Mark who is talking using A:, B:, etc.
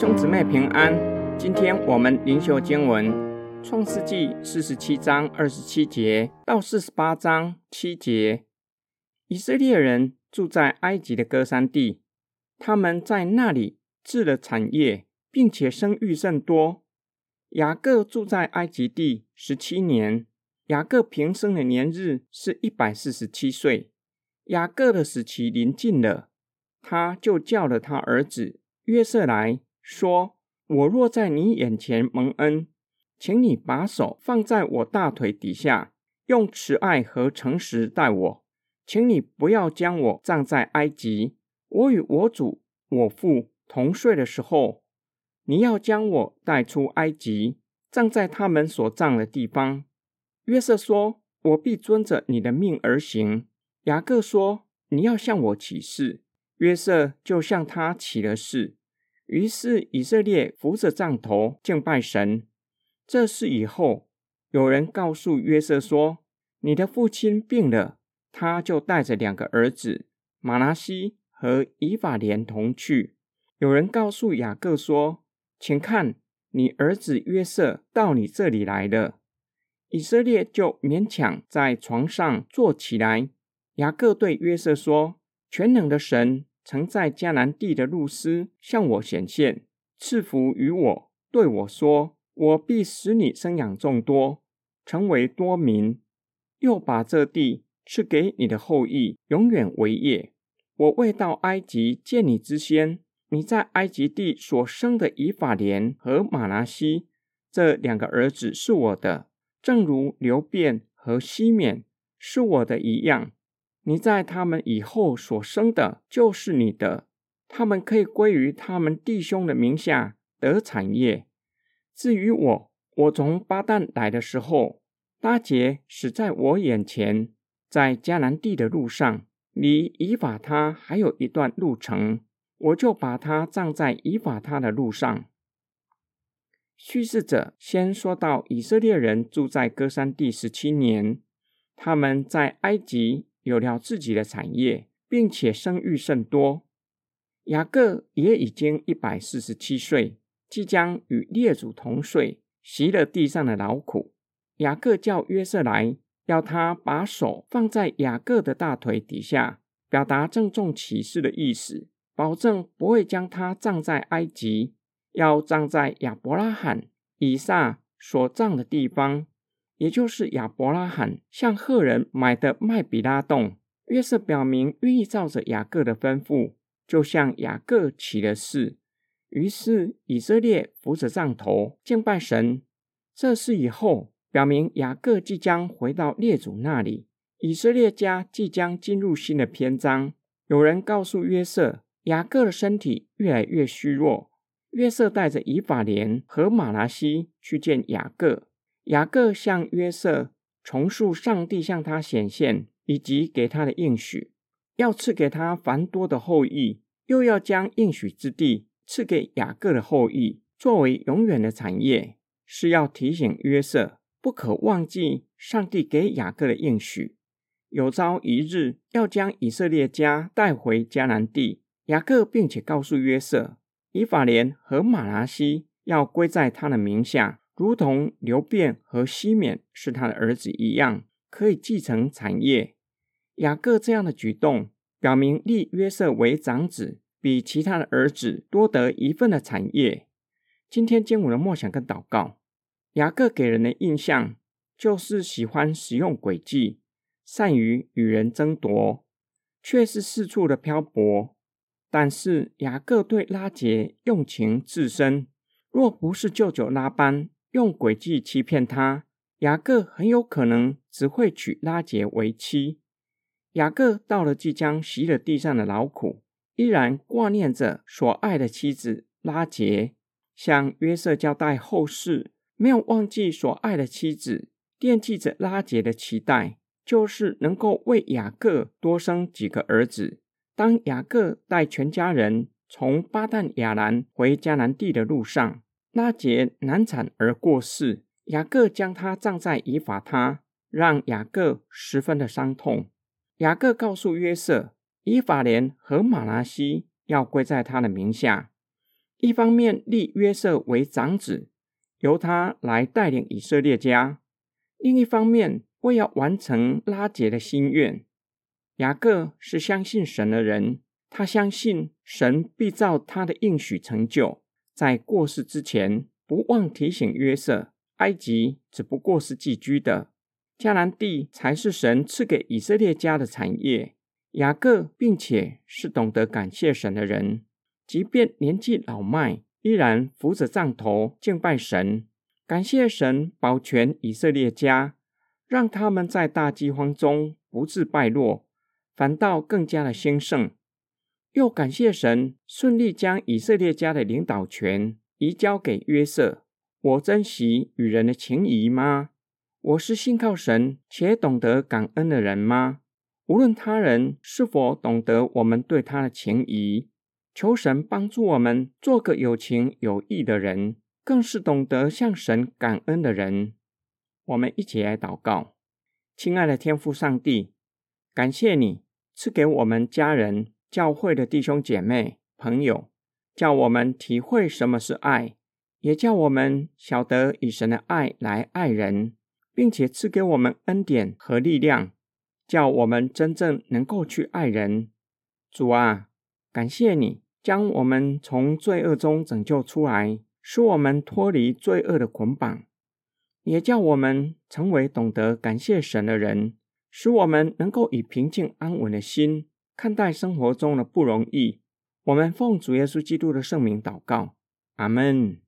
A: 兄姊妹平安，今天我们灵修经文《创世纪》四十七章二十七节到四十八章七节。以色列人住在埃及的歌山地，他们在那里置了产业，并且生育甚多。雅各住在埃及地十七年，雅各平生的年日是一百四十七岁。雅各的死期临近了，他就叫了他儿子约瑟来。说：“我若在你眼前蒙恩，请你把手放在我大腿底下，用慈爱和诚实待我。请你不要将我葬在埃及。我与我主、我父同睡的时候，你要将我带出埃及，葬在他们所葬的地方。”约瑟说：“我必遵着你的命而行。”雅各说：“你要向我起誓。”约瑟就向他起了誓。于是以色列扶着杖头敬拜神。这事以后，有人告诉约瑟说：“你的父亲病了。”他就带着两个儿子马拿西和以法莲同去。有人告诉雅各说：“请看，你儿子约瑟到你这里来了。”以色列就勉强在床上坐起来。雅各对约瑟说：“全能的神。”曾在迦南地的路斯向我显现，赐福于我，对我说：“我必使你生养众多，成为多民，又把这地赐给你的后裔，永远为业。”我未到埃及见你之先，你在埃及地所生的以法莲和马拿西这两个儿子是我的，正如流变和西缅是我的一样。你在他们以后所生的，就是你的，他们可以归于他们弟兄的名下得产业。至于我，我从巴旦来的时候，拉杰死在我眼前，在迦南地的路上，离以法他还有一段路程，我就把他葬在以法他的路上。叙事者先说到以色列人住在歌山地十七年，他们在埃及。有了自己的产业，并且生育甚多。雅各也已经一百四十七岁，即将与列祖同睡，习了地上的劳苦。雅各叫约瑟来，要他把手放在雅各的大腿底下，表达郑重其事的意思，保证不会将他葬在埃及，要葬在亚伯拉罕、以撒所葬的地方。也就是亚伯拉罕向赫人买的麦比拉洞，约瑟表明愿意照着雅各的吩咐，就向雅各起了誓。于是以色列扶着杖头敬拜神。这事以后，表明雅各即将回到列祖那里，以色列家即将进入新的篇章。有人告诉约瑟，雅各的身体越来越虚弱。约瑟带着以法莲和马拿西去见雅各。雅各向约瑟重述上帝向他显现以及给他的应许，要赐给他繁多的后裔，又要将应许之地赐给雅各的后裔，作为永远的产业，是要提醒约瑟不可忘记上帝给雅各的应许。有朝一日要将以色列家带回迦南地，雅各并且告诉约瑟，以法莲和马拉西要归在他的名下。如同刘辩和西缅是他的儿子一样，可以继承产业。雅各这样的举动，表明立约瑟为长子，比其他的儿子多得一份的产业。今天经文的梦想跟祷告，雅各给人的印象就是喜欢使用诡计，善于与人争夺，却是四处的漂泊。但是雅各对拉杰用情至深，若不是舅舅拉班。用诡计欺骗他，雅各很有可能只会娶拉杰为妻。雅各到了即将习了地上的劳苦，依然挂念着所爱的妻子拉杰，向约瑟交代后事，没有忘记所爱的妻子，惦记着拉杰的期待，就是能够为雅各多生几个儿子。当雅各带全家人从巴旦亚兰回迦南地的路上。拉杰难产而过世，雅各将他葬在以法他，让雅各十分的伤痛。雅各告诉约瑟，以法莲和马拉西要归在他的名下。一方面立约瑟为长子，由他来带领以色列家；另一方面，为要完成拉结的心愿。雅各是相信神的人，他相信神必照他的应许成就。在过世之前，不忘提醒约瑟：埃及只不过是寄居的，迦南地才是神赐给以色列家的产业。雅各并且是懂得感谢神的人。即便年纪老迈，依然扶着杖头敬拜神，感谢神保全以色列家，让他们在大饥荒中不致败落，反倒更加的兴盛。又感谢神顺利将以色列家的领导权移交给约瑟。我珍惜与人的情谊吗？我是信靠神且懂得感恩的人吗？无论他人是否懂得我们对他的情谊。求神帮助我们做个有情有义的人，更是懂得向神感恩的人。我们一起来祷告：亲爱的天父上帝，感谢你赐给我们家人、教会的弟兄姐妹、朋友，叫我们体会什么是爱，也叫我们晓得以神的爱来爱人，并且赐给我们恩典和力量，叫我们真正能够去爱人。主啊，感谢你。将我们从罪恶中拯救出来，使我们脱离罪恶的捆绑，也叫我们成为懂得感谢神的人，使我们能够以平静安稳的心看待生活中的不容易。我们奉主耶稣基督的圣名祷告，阿门。